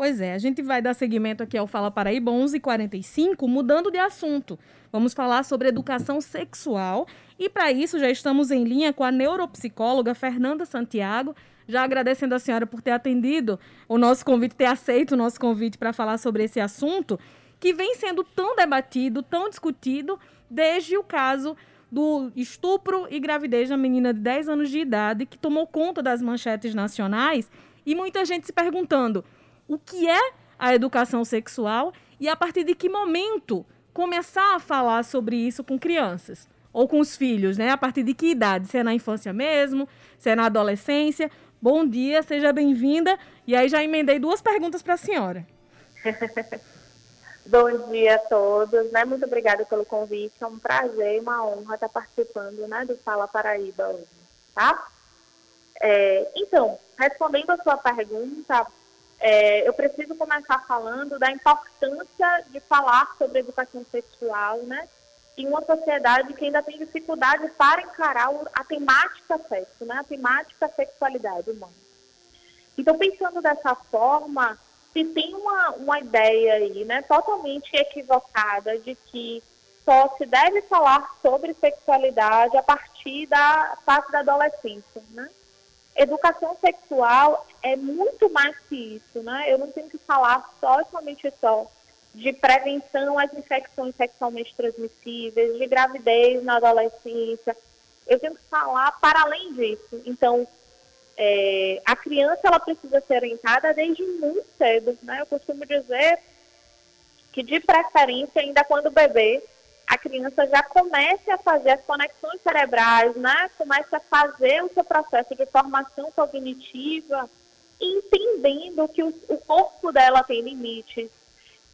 Pois é, a gente vai dar seguimento aqui ao Fala Paraíba 11:45, mudando de assunto. Vamos falar sobre educação sexual e para isso já estamos em linha com a neuropsicóloga Fernanda Santiago. Já agradecendo a senhora por ter atendido o nosso convite, ter aceito o nosso convite para falar sobre esse assunto que vem sendo tão debatido, tão discutido desde o caso do estupro e gravidez da menina de 10 anos de idade que tomou conta das manchetes nacionais e muita gente se perguntando: o que é a educação sexual e a partir de que momento começar a falar sobre isso com crianças ou com os filhos, né? A partir de que idade? Se é na infância mesmo, se é na adolescência. Bom dia, seja bem-vinda. E aí já emendei duas perguntas para a senhora. Bom dia a todos, né? Muito obrigada pelo convite. É um prazer e uma honra estar participando, né, do Fala Paraíba hoje, tá? É, então, respondendo a sua pergunta, é, eu preciso começar falando da importância de falar sobre educação sexual, né? Em uma sociedade que ainda tem dificuldade para encarar a temática sexo, né? A temática sexualidade humana. Então, pensando dessa forma, se tem uma, uma ideia aí, né, totalmente equivocada de que só se deve falar sobre sexualidade a partir da fase da adolescência, né? Educação sexual é muito mais que isso, né? Eu não tenho que falar só somente só de prevenção às infecções sexualmente transmissíveis, de gravidez na adolescência. Eu tenho que falar para além disso. Então, é, a criança ela precisa ser orientada desde muito cedo, né? Eu costumo dizer que de preferência ainda quando bebê a criança já comece a fazer as conexões cerebrais, né? Comece a fazer o seu processo de formação cognitiva, entendendo que o, o corpo dela tem limites,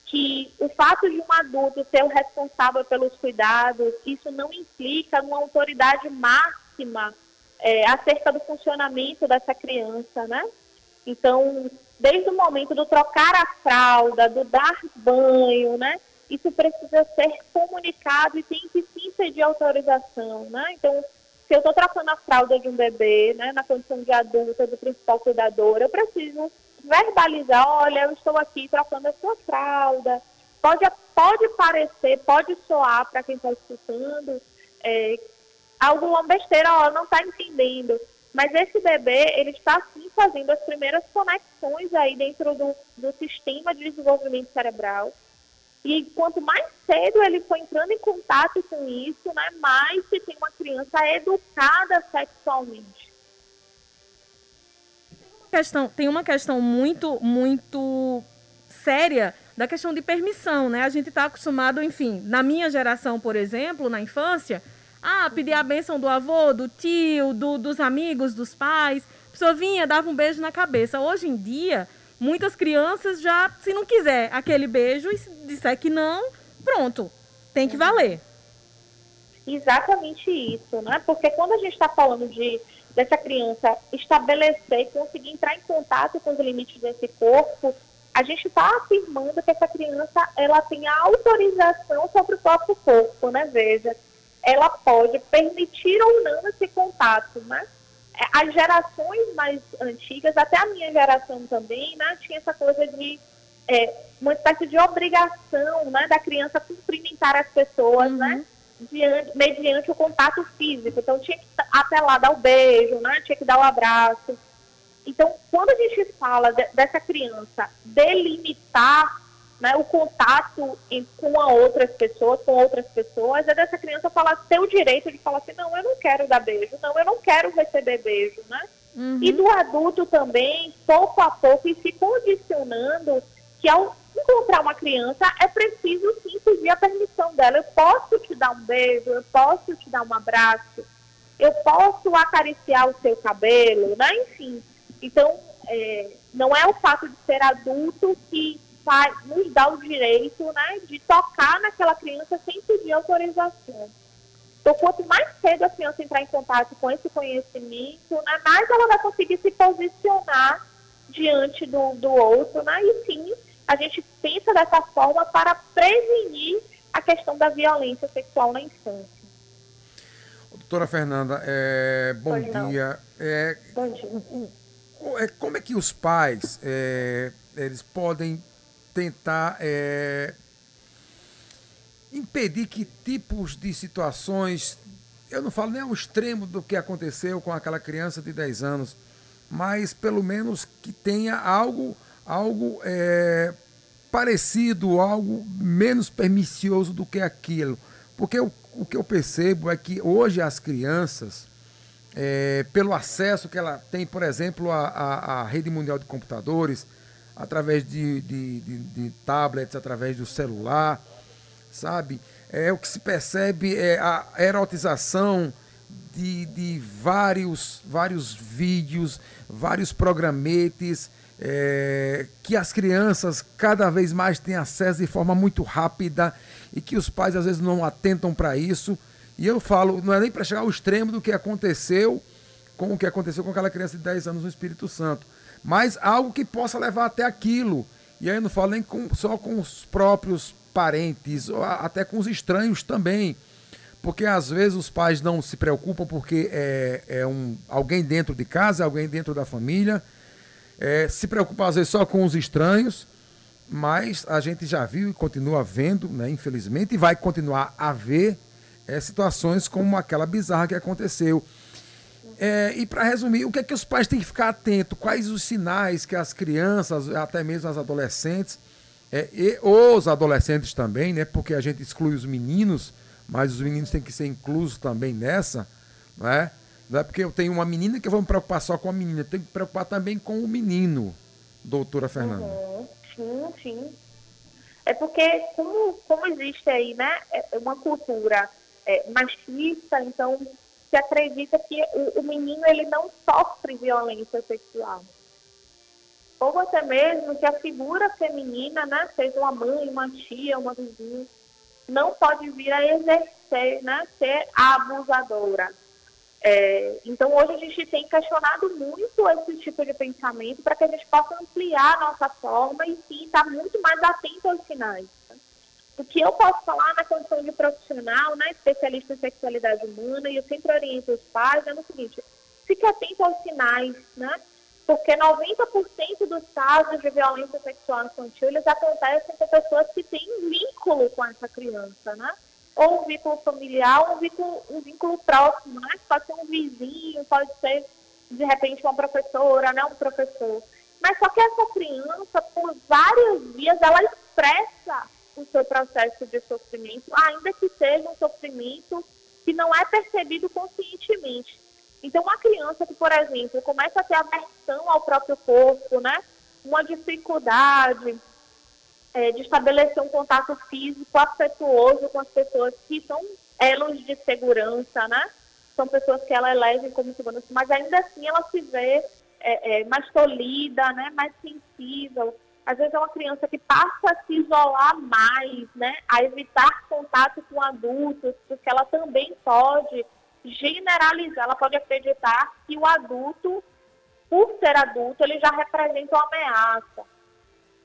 que o fato de um adulto ser o responsável pelos cuidados, isso não implica uma autoridade máxima é, acerca do funcionamento dessa criança, né? Então, desde o momento do trocar a fralda, do dar banho, né? Isso precisa ser comunicado e tem que sim pedir autorização, né? Então, se eu estou trocando a fralda de um bebê, né, na condição de adulta, do principal cuidador, eu preciso verbalizar, olha, eu estou aqui trocando a sua fralda. Pode, pode parecer, pode soar para quem está escutando é, alguma besteira, ó, não está entendendo. Mas esse bebê, ele está sim fazendo as primeiras conexões aí dentro do, do sistema de desenvolvimento cerebral e quanto mais cedo ele for entrando em contato com isso, né, mais se tem uma criança educada sexualmente. Tem uma questão, tem uma questão muito, muito séria da questão de permissão, né? A gente está acostumado, enfim, na minha geração, por exemplo, na infância, a pedir a benção do avô, do tio, do, dos amigos, dos pais. A pessoa vinha, dava um beijo na cabeça. Hoje em dia, muitas crianças já, se não quiser aquele beijo e se disser que não, pronto, tem que valer. Exatamente isso, né? Porque quando a gente está falando de dessa criança estabelecer e conseguir entrar em contato com os limites desse corpo, a gente está afirmando que essa criança ela tem autorização sobre o próprio corpo, né? Veja, ela pode permitir ou não esse contato, né? As gerações mais antigas, até a minha geração também, né, tinha essa coisa de é, uma espécie de obrigação né, da criança cumprimentar as pessoas, né, uhum. né, diante, mediante o contato físico. Então tinha que até lá dar o beijo, né, tinha que dar o abraço. Então, quando a gente fala de, dessa criança delimitar né, o contato em, com a outras pessoas, com outras pessoas, é dessa criança falar ter o direito de falar assim, não, eu não quero dar beijo, não, eu não quero receber beijo, né? Uhum. E do adulto também, pouco a pouco, e se condicionando que ao encontrar uma criança é preciso sim pedir a permissão dela. Eu posso te dar um beijo, eu posso te dar um abraço, eu posso acariciar o seu cabelo, né? Enfim. Então, é, não é o fato de ser adulto que vai, nos dá o direito né, de tocar naquela criança sem pedir autorização. Então, quanto mais cedo a criança entrar em contato com esse conhecimento, né, mais ela vai conseguir se posicionar diante do, do outro, né? E sim, a gente pensa dessa forma para prevenir a questão da violência sexual na infância. Doutora Fernanda, é, bom, dia. É, bom dia. É, como é que os pais é, eles podem tentar é, impedir que tipos de situações, eu não falo nem ao extremo do que aconteceu com aquela criança de 10 anos, mas pelo menos que tenha algo, algo é, parecido, algo menos pernicioso do que aquilo. Porque o, o que eu percebo é que hoje as crianças, é, pelo acesso que ela tem, por exemplo, à, à, à rede mundial de computadores, através de, de, de, de, tablets, através do celular, sabe? É o que se percebe é a erotização de, de vários, vários vídeos, vários programetes, é, que as crianças cada vez mais têm acesso de forma muito rápida e que os pais às vezes não atentam para isso. E eu falo, não é nem para chegar ao extremo do que aconteceu com o que aconteceu com aquela criança de 10 anos no Espírito Santo, mas algo que possa levar até aquilo. E aí eu não falo nem com, só com os próprios parentes, ou até com os estranhos também. Porque às vezes os pais não se preocupam porque é, é um, alguém dentro de casa, alguém dentro da família. É, se preocupa às vezes só com os estranhos, mas a gente já viu e continua vendo, né, infelizmente, e vai continuar a ver é, situações como aquela bizarra que aconteceu. É, e para resumir, o que é que os pais têm que ficar atentos? Quais os sinais que as crianças, até mesmo as adolescentes, é, e os adolescentes também, né? Porque a gente exclui os meninos, mas os meninos têm que ser inclusos também nessa, né? Não é porque eu tenho uma menina que eu vou me preocupar só com a menina, eu tenho que me preocupar também com o menino, doutora Fernanda. Uhum. Sim, sim. É porque como, como existe aí, né, é, uma cultura é, machista, então se acredita que o, o, menino ele não sofre violência sexual. Ou até mesmo que a figura feminina, né, seja uma mãe, uma tia, uma vizinha, não pode vir a exercer, né, ser abusadora. É, então, hoje a gente tem questionado muito esse tipo de pensamento para que a gente possa ampliar a nossa forma e sim estar muito mais atento aos sinais. O que eu posso falar na condição de profissional, né, especialista em sexualidade humana, e eu sempre oriento os pais, é no seguinte, fique atento aos sinais, né? Porque 90% dos casos de violência sexual infantil, eles acontecem com pessoas que têm vínculo com essa criança, né? Ou um vínculo familiar, um vínculo, um vínculo próximo, né? Pode ser um vizinho, pode ser, de repente, uma professora, né? Um professor. Mas só que essa criança, por várias vias, ela expressa seu processo de sofrimento, ainda que seja um sofrimento que não é percebido conscientemente. Então, uma criança que, por exemplo, começa a ter aversão ao próprio corpo, né? Uma dificuldade é, de estabelecer um contato físico afetuoso com as pessoas que são elos de segurança, né? São pessoas que ela elege como segurança, mas ainda assim ela se vê é, é, mais tolhida, né? Mais sensível, às vezes é uma criança que passa a se isolar mais, né? A evitar contato com adultos, porque ela também pode generalizar, ela pode acreditar que o adulto, por ser adulto, ele já representa uma ameaça.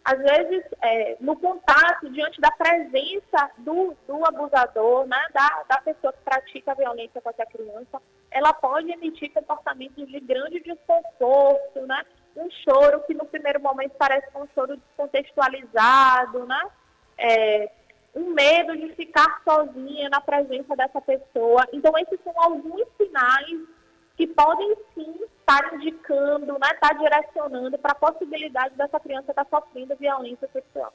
Às vezes, é, no contato, diante da presença do, do abusador, né, da, da pessoa que pratica a violência contra a criança, ela pode emitir comportamentos de grande desconforto, né? Um choro que no primeiro momento parece um choro descontextualizado, né? É, um medo de ficar sozinha na presença dessa pessoa. Então, esses são alguns sinais que podem sim estar indicando, né, estar direcionando para a possibilidade dessa criança estar sofrendo violência sexual.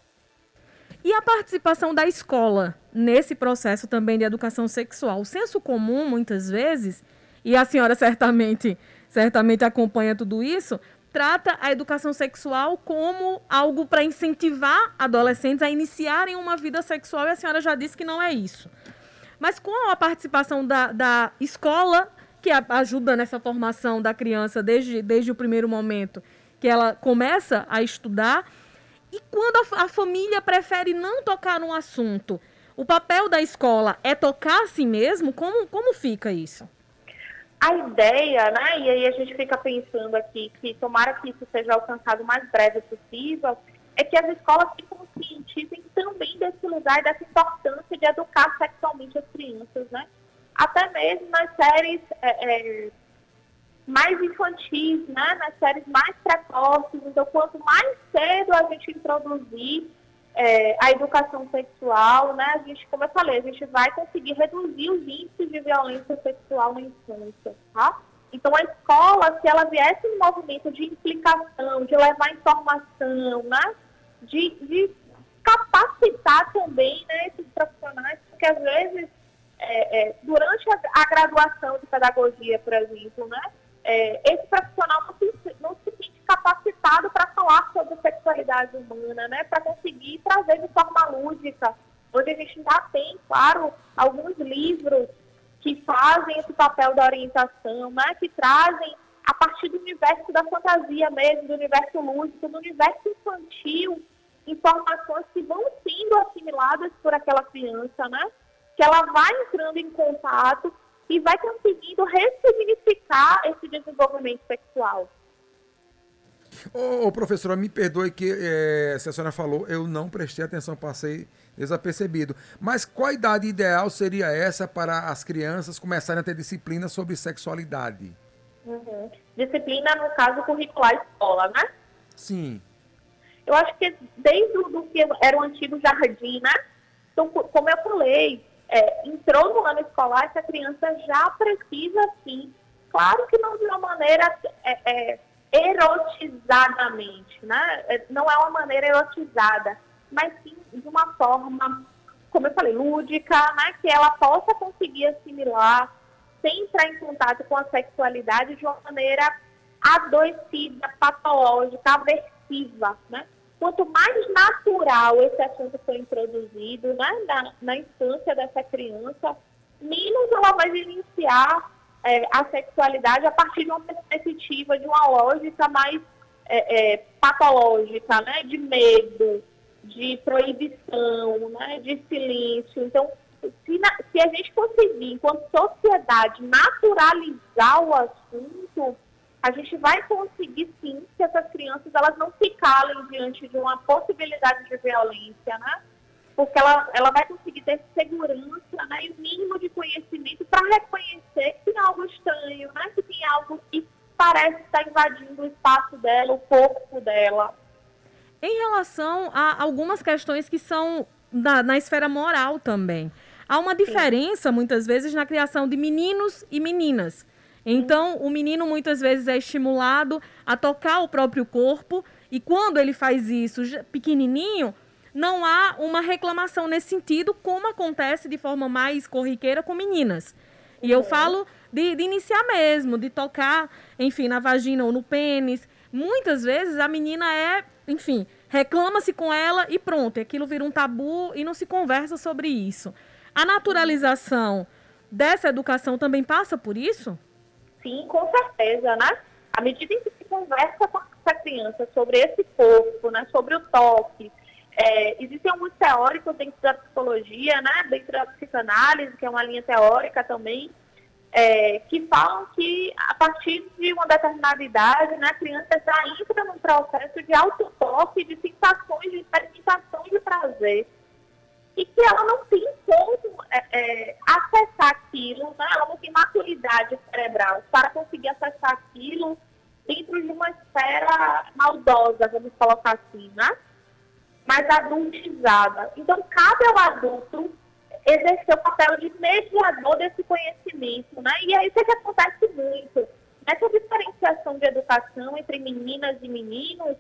E a participação da escola nesse processo também de educação sexual? O senso comum, muitas vezes, e a senhora certamente, certamente acompanha tudo isso, trata a educação sexual como algo para incentivar adolescentes a iniciarem uma vida sexual, e a senhora já disse que não é isso. Mas com a participação da, da escola, que ajuda nessa formação da criança desde, desde o primeiro momento que ela começa a estudar, e quando a, a família prefere não tocar no assunto, o papel da escola é tocar a si mesmo? Como, como fica isso? A ideia, né, e aí a gente fica pensando aqui que tomara que isso seja alcançado o mais breve possível, é que as escolas se conscientizem também desse lugar, dessa importância de educar sexualmente as crianças, né? Até mesmo nas séries é, é, mais infantis, né, nas séries mais precoces. Então, quanto mais cedo a gente introduzir é, a educação sexual, né, a gente, como eu falei, a gente vai conseguir reduzir os índices de violência sexual na infância, tá? Então, a escola, se ela viesse no movimento de implicação, de levar informação, né, de, de capacitar também né, esses profissionais, porque às vezes, é, é, durante a, a, graduação de pedagogia, por exemplo, né, é, esse profissional não se, não se capacitado para falar sobre sexualidade humana, né, para conseguir trazer de forma lúdica, onde a gente já tem, claro, alguns livros que fazem esse papel da orientação, né, que trazem a partir do universo da fantasia mesmo, do universo lúdico, do universo infantil, informações que vão sendo assimiladas por aquela criança, né? Que ela vai entrando em contato e vai conseguindo ressignificar esse desenvolvimento sexual. Ô, ô professora, me perdoe que é, se a senhora falou, eu não prestei atenção, passei desapercebido. Mas qual a idade ideal seria essa para as crianças começarem a ter disciplina sobre sexualidade? Uhum. Disciplina, no caso, curricular escola, né? Sim. Eu acho que desde o que era o antigo jardim, né? Então, como eu falei, é, entrou no ano escolar, essa criança já precisa, sim, claro que não de uma maneira é, é, erotizadamente, né? É, não é uma maneira erotizada, mas sim de uma forma, como eu falei, lúdica, né? Que ela possa conseguir assimilar sem entrar em contato com a sexualidade de uma maneira adoecida, patológica, aversiva, né? quanto mais natural esse assunto for introduzido né, na, na infância dessa criança, menos ela vai iniciar é, a sexualidade a partir de uma perspectiva, de uma lógica mais é, é, patológica, né, de medo, de proibição, né, de silêncio. Então, se, na, se a gente conseguir, enquanto sociedade, naturalizar o assunto, a gente vai conseguir sim que essas crianças elas não se calem diante de uma possibilidade de violência, né? Porque ela, ela vai conseguir ter segurança né, e o mínimo de conhecimento para reconhecer que tem algo estranho, né? Que tem algo que parece estar invadindo o espaço dela, o corpo dela. Em relação a algumas questões que são na, na esfera moral também. Há uma diferença, Sim. muitas vezes, na criação de meninos e meninas. Então, o menino muitas vezes é estimulado a tocar o próprio corpo, e quando ele faz isso pequenininho, não há uma reclamação nesse sentido, como acontece de forma mais corriqueira com meninas. E eu falo de, de iniciar mesmo, de tocar, enfim, na vagina ou no pênis. Muitas vezes a menina é, enfim, reclama-se com ela e pronto, aquilo vira um tabu e não se conversa sobre isso. A naturalização dessa educação também passa por isso? sim, com certeza, né? À medida em que se conversa com essa criança sobre esse corpo, né, sobre o toque, é, existem alguns teóricos dentro da psicologia, né, dentro da psicanálise, que é uma linha teórica também, é, que falam que a partir de uma determinada idade, né, a criança já entra num processo de autotoque, de sensações, de experimentação de prazer e que ela não tem como é, é, acessar aquilo, né? ela não tem maturidade cerebral para conseguir acessar aquilo dentro de uma esfera maldosa, vamos colocar assim, né? Mais adultizada. Então, cabe ao adulto exercer o papel de mediador desse conhecimento, né? E é isso que acontece muito. Nessa diferenciação de educação entre meninas e meninos,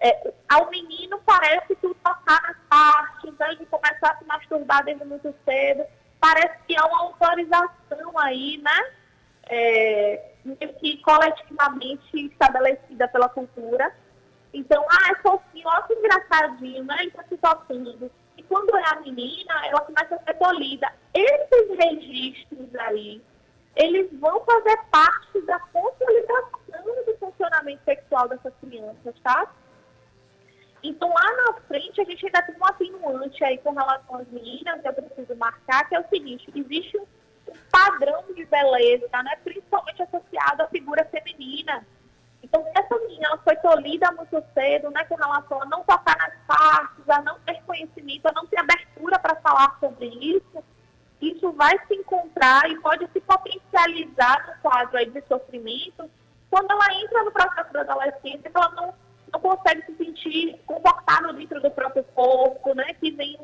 é, ao menino parece que o tocar nas partes, né, de começar a se masturbar desde muito cedo, parece que há uma autorização aí, né? É, que coletivamente estabelecida pela cultura. Então, ah, é fofinho, olha que engraçadinho, né? Está se tocando. E quando é a menina, ela começa a ser tolhida. Esses registros aí, eles vão fazer parte da consolidação do funcionamento sexual dessas crianças, tá? Então, lá na frente, a gente ainda tem um atenuante aí com relação às meninas, que eu preciso marcar, que é o seguinte, existe um padrão de beleza, né, principalmente associado à figura feminina. Então, essa menina foi tolhida muito cedo, né, com relação a não tocar nas partes, a não ter conhecimento, a não ter abertura para falar sobre isso, isso vai se encontrar e pode se potencializar no quadro aí de sofrimento quando ela entra no processo da adolescência, ela não, não consegue se sentir confortável dentro do próprio corpo, né? Que vem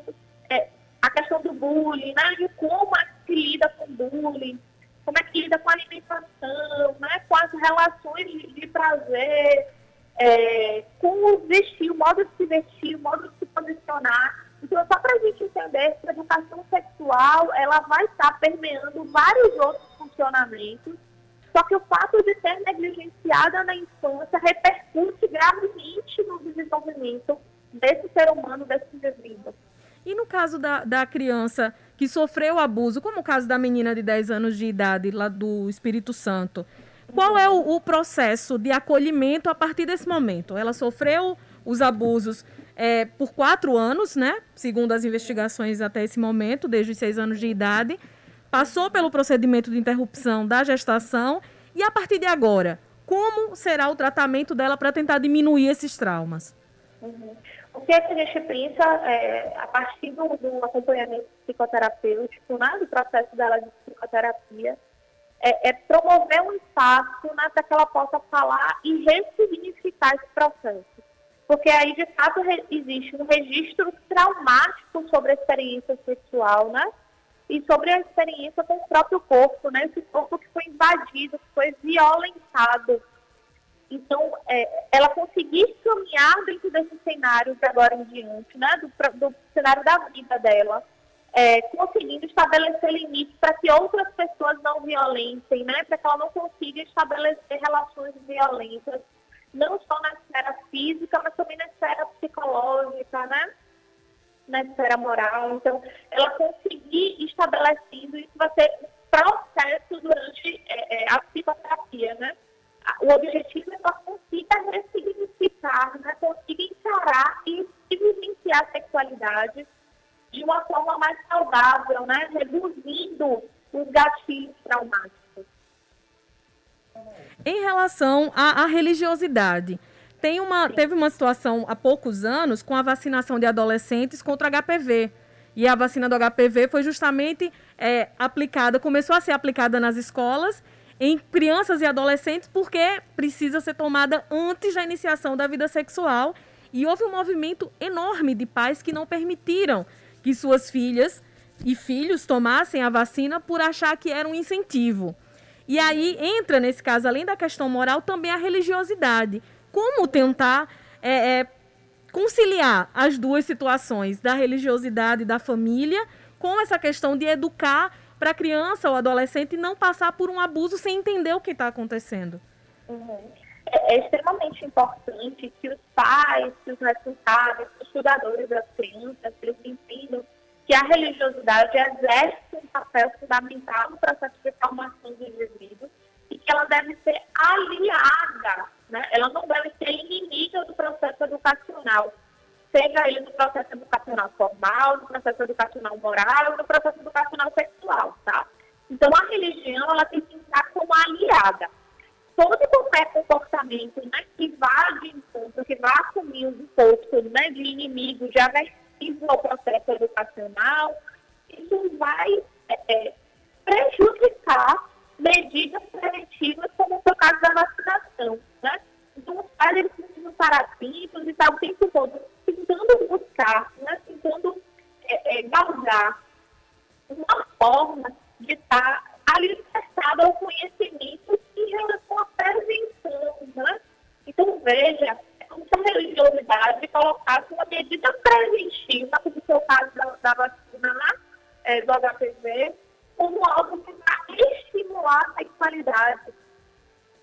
é, a questão do bullying, né? De como é que lida com bullying, como é que lida com a alimentação, né? Com as relações de, de prazer, é, com o vestir, o modo de se vestir, o modo de se posicionar. Então, só para a gente entender que a educação sexual, ela vai estar permeando vários outros funcionamentos, só que o fato de ser negligenciada na infância repercute gravemente no desenvolvimento desse ser humano, desse indivíduo. E no caso da, da criança que sofreu abuso, como o caso da menina de 10 anos de idade, lá do Espírito Santo, qual é o, o processo de acolhimento a partir desse momento? Ela sofreu os abusos é, por quatro anos, né? Segundo as investigações até esse momento, desde os seis anos de idade. Passou pelo procedimento de interrupção da gestação e a partir de agora, como será o tratamento dela para tentar diminuir esses traumas? Uhum. O que, é que a gente pensa é, a partir do, do, acompanhamento psicoterapêutico, né, do processo dela de psicoterapia, é, é promover um espaço né, para que ela possa falar e ressignificar esse processo porque aí de fato existe um registro traumático sobre a experiência sexual, né? E sobre a experiência com o próprio corpo, né? Esse corpo que foi invadido, que foi violentado. Então, é, ela conseguir caminhar dentro desse cenário de agora em diante, né? Do, do cenário da vida dela, é, conseguindo estabelecer limites para que outras pessoas não violentem, né? Para que ela não consiga estabelecer relações violentas não só na esfera física, mas também na esfera psicológica, né? Na esfera moral. Então, ela conseguir estabelecendo, isso vai ser um processo durante é, é, a psicoterapia, né? O objetivo é que ela consiga ressignificar, né? consiga encarar e vivenciar a sexualidade de uma forma mais saudável, né? Reduzindo os gatilhos traumáticos. Em relação à, à religiosidade, tem uma, teve uma situação há poucos anos com a vacinação de adolescentes contra HPV. E a vacina do HPV foi justamente é, aplicada, começou a ser aplicada nas escolas em crianças e adolescentes porque precisa ser tomada antes da iniciação da vida sexual. E houve um movimento enorme de pais que não permitiram que suas filhas e filhos tomassem a vacina por achar que era um incentivo. E aí entra, nesse caso, além da questão moral, também a religiosidade. Como tentar é, é, conciliar as duas situações, da religiosidade da família, com essa questão de educar para a criança ou adolescente não passar por um abuso sem entender o que está acontecendo. Uhum. É, é, extremamente importante que os pais, que os responsáveis, os estudadores das crianças, eles entendam que a religiosidade exerce um papel fundamental no processo de formação do indivíduo e que ela deve ser aliada, né? ela não deve ser inimiga do processo educacional, seja ele no processo educacional formal, no processo educacional moral ou no processo educacional sexual, tá? Então, a religião, ela tem que estar como aliada. Todo qualquer comportamento né, que vá de encontro, que vá assumir o discurso né, de inimigo, de aversível ao processo educacional, isso vai é, prejudicar medidas preventivas, como foi o caso da vacinação. Né? Então, os pais eles precisam estar atentos e estar o tempo todo tentando buscar, né? tentando é, é, galgar uma forma de estar alicerçada ao conhecimento em relação à prevenção. Né? Então, veja, é como se a religiosidade colocasse uma medida preventiva, como foi o caso da, da vacina, né? é, do HPV como algo que vai estimular a sexualidade.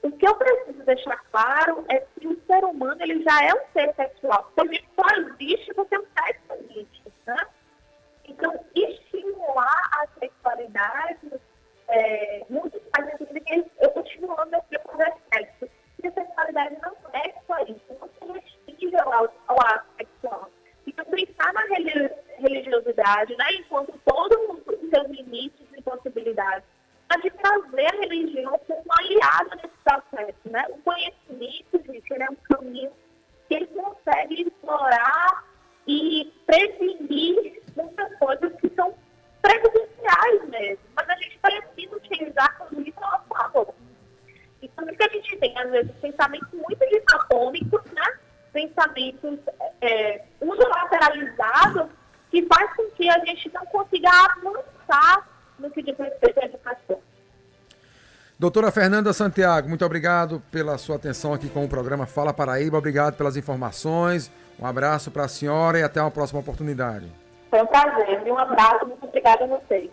O que eu preciso deixar claro é que o ser humano ele já é um ser sexual. Ele só existe porque o sexo existe. Né? Então, estimular a sexualidade, é, muitos pais dizem que eu continuo meu filho fazer sexo. E a sexualidade não é só isso, não se restringe ao, ao ato sexual. Então, pensar na religiosidade, né, enquanto todo mundo tem seus limites e possibilidades, mas de trazer a religião como aliada nesse processo. Né? O conhecimento, gente, ele é um caminho consegue explorar e prevenir muitas coisas que são prejudiciais mesmo. Mas a gente precisa utilizar tudo isso a favor. Então, por isso que a gente tem, às vezes, pensamentos muito dicatônicos, né? pensamentos é, é, unilateralizados, que faz com que a gente não consiga avançar no que diz respeito à educação. Doutora Fernanda Santiago, muito obrigado pela sua atenção aqui com o programa Fala Paraíba. Obrigado pelas informações. Um abraço para a senhora e até uma próxima oportunidade. Foi um prazer. Um abraço. Muito obrigada a vocês.